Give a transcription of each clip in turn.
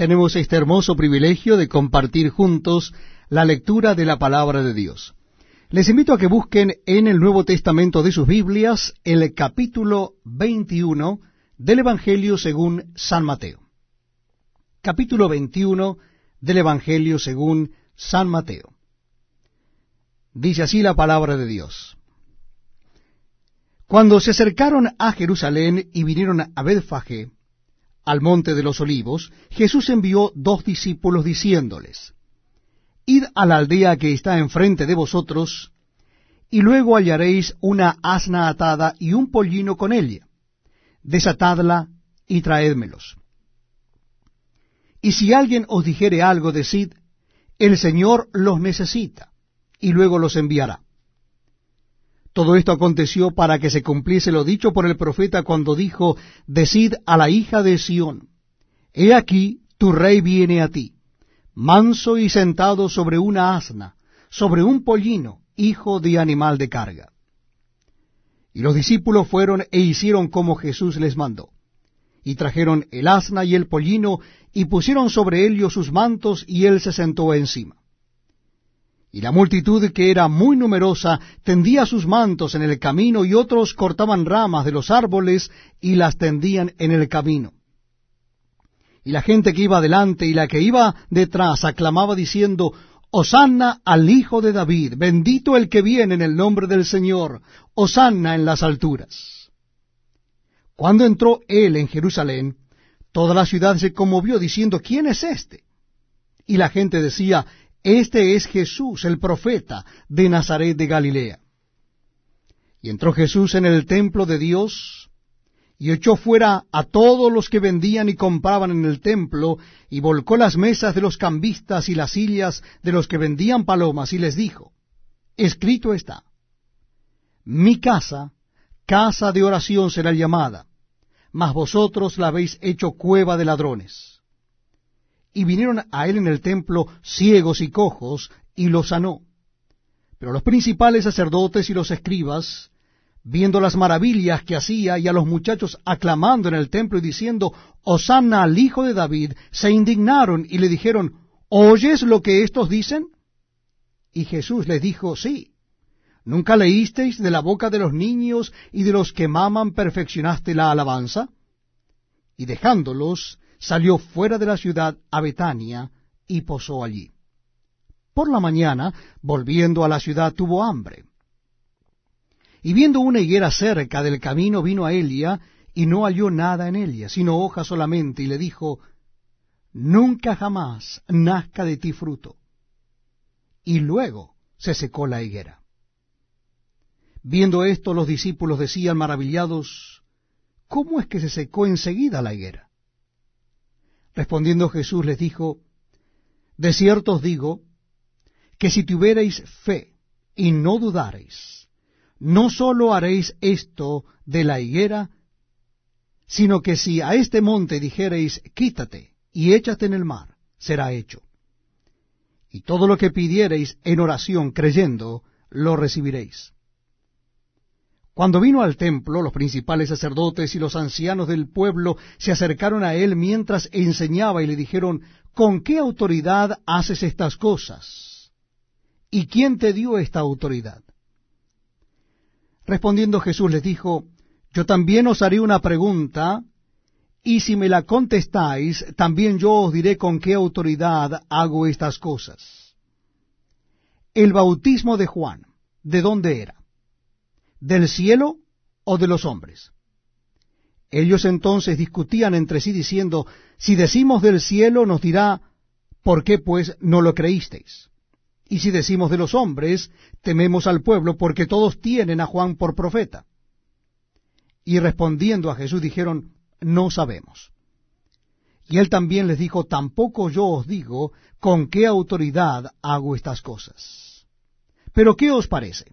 tenemos este hermoso privilegio de compartir juntos la lectura de la palabra de Dios. Les invito a que busquen en el Nuevo Testamento de sus Biblias el capítulo 21 del Evangelio según San Mateo. Capítulo 21 del Evangelio según San Mateo. Dice así la palabra de Dios. Cuando se acercaron a Jerusalén y vinieron a Betfagé, al monte de los olivos, Jesús envió dos discípulos diciéndoles, Id a la aldea que está enfrente de vosotros, y luego hallaréis una asna atada y un pollino con ella. Desatadla y traédmelos. Y si alguien os dijere algo, decid, el Señor los necesita, y luego los enviará. Todo esto aconteció para que se cumpliese lo dicho por el profeta cuando dijo, Decid a la hija de Sión, He aquí tu rey viene a ti, manso y sentado sobre una asna, sobre un pollino, hijo de animal de carga. Y los discípulos fueron e hicieron como Jesús les mandó. Y trajeron el asna y el pollino, y pusieron sobre ellos sus mantos, y él se sentó encima. Y la multitud, que era muy numerosa, tendía sus mantos en el camino, y otros cortaban ramas de los árboles y las tendían en el camino. Y la gente que iba delante y la que iba detrás aclamaba diciendo, Hosanna al Hijo de David, bendito el que viene en el nombre del Señor, Hosanna en las alturas. Cuando entró él en Jerusalén, toda la ciudad se conmovió diciendo, ¿quién es este? Y la gente decía, este es Jesús, el profeta de Nazaret de Galilea. Y entró Jesús en el templo de Dios, y echó fuera a todos los que vendían y compraban en el templo, y volcó las mesas de los cambistas y las sillas de los que vendían palomas, y les dijo, Escrito está, mi casa, casa de oración será llamada, mas vosotros la habéis hecho cueva de ladrones y vinieron a él en el templo ciegos y cojos, y los sanó. Pero los principales sacerdotes y los escribas, viendo las maravillas que hacía y a los muchachos aclamando en el templo y diciendo, Hosanna al Hijo de David, se indignaron y le dijeron, ¿oyes lo que estos dicen? Y Jesús les dijo, sí. ¿Nunca leísteis de la boca de los niños y de los que maman perfeccionaste la alabanza? Y dejándolos, salió fuera de la ciudad a Betania y posó allí. Por la mañana, volviendo a la ciudad, tuvo hambre. Y viendo una higuera cerca del camino, vino a Elia, y no halló nada en ella, sino hoja solamente, y le dijo, Nunca jamás nazca de ti fruto. Y luego se secó la higuera. Viendo esto, los discípulos decían maravillados, ¿cómo es que se secó enseguida la higuera? Respondiendo Jesús les dijo, De cierto os digo, que si tuvierais fe y no dudareis, no sólo haréis esto de la higuera, sino que si a este monte dijereis, quítate y échate en el mar, será hecho. Y todo lo que pidiereis en oración creyendo, lo recibiréis. Cuando vino al templo, los principales sacerdotes y los ancianos del pueblo se acercaron a él mientras enseñaba y le dijeron, ¿con qué autoridad haces estas cosas? ¿Y quién te dio esta autoridad? Respondiendo Jesús les dijo, Yo también os haré una pregunta, y si me la contestáis, también yo os diré con qué autoridad hago estas cosas. El bautismo de Juan, ¿de dónde era? Del cielo o de los hombres? Ellos entonces discutían entre sí diciendo, si decimos del cielo nos dirá, ¿por qué pues no lo creísteis? Y si decimos de los hombres, tememos al pueblo porque todos tienen a Juan por profeta. Y respondiendo a Jesús dijeron, no sabemos. Y él también les dijo, tampoco yo os digo con qué autoridad hago estas cosas. Pero ¿qué os parece?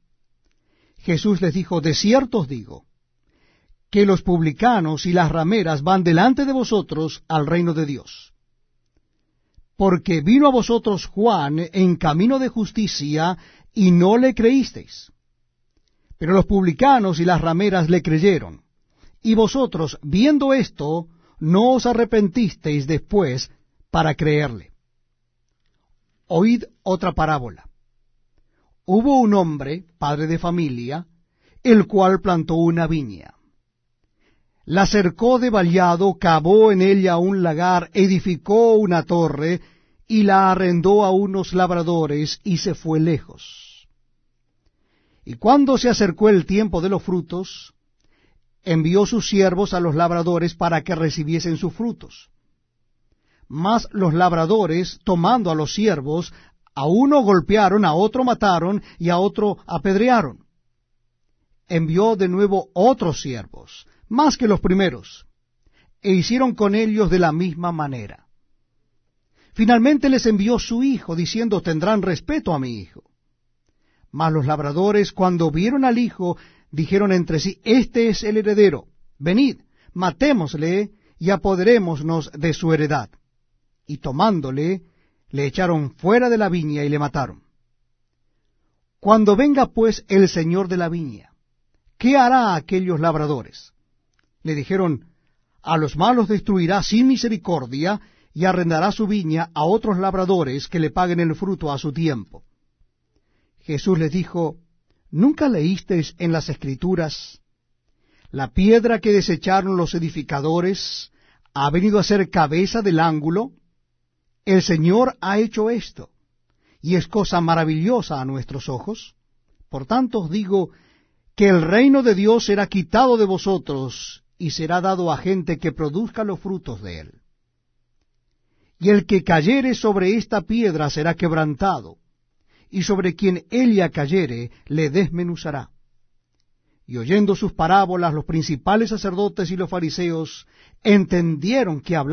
Jesús les dijo, de cierto os digo, que los publicanos y las rameras van delante de vosotros al reino de Dios. Porque vino a vosotros Juan en camino de justicia y no le creísteis. Pero los publicanos y las rameras le creyeron. Y vosotros, viendo esto, no os arrepentisteis después para creerle. Oíd otra parábola. Hubo un hombre, padre de familia, el cual plantó una viña. La cercó de vallado, cavó en ella un lagar, edificó una torre, y la arrendó a unos labradores, y se fue lejos. Y cuando se acercó el tiempo de los frutos, envió sus siervos a los labradores para que recibiesen sus frutos. Mas los labradores, tomando a los siervos, a uno golpearon, a otro mataron y a otro apedrearon. Envió de nuevo otros siervos, más que los primeros, e hicieron con ellos de la misma manera. Finalmente les envió su hijo, diciendo, tendrán respeto a mi hijo. Mas los labradores, cuando vieron al hijo, dijeron entre sí, este es el heredero, venid, matémosle y apoderémonos de su heredad y tomándole, le echaron fuera de la viña y le mataron. Cuando venga pues el señor de la viña, ¿qué hará a aquellos labradores? Le dijeron, a los malos destruirá sin misericordia y arrendará su viña a otros labradores que le paguen el fruto a su tiempo. Jesús les dijo, ¿nunca leísteis en las escrituras la piedra que desecharon los edificadores ha venido a ser cabeza del ángulo? El Señor ha hecho esto, y es cosa maravillosa a nuestros ojos. Por tanto os digo que el reino de Dios será quitado de vosotros y será dado a gente que produzca los frutos de él. Y el que cayere sobre esta piedra será quebrantado, y sobre quien ella cayere le desmenuzará. Y oyendo sus parábolas, los principales sacerdotes y los fariseos entendieron que hablaba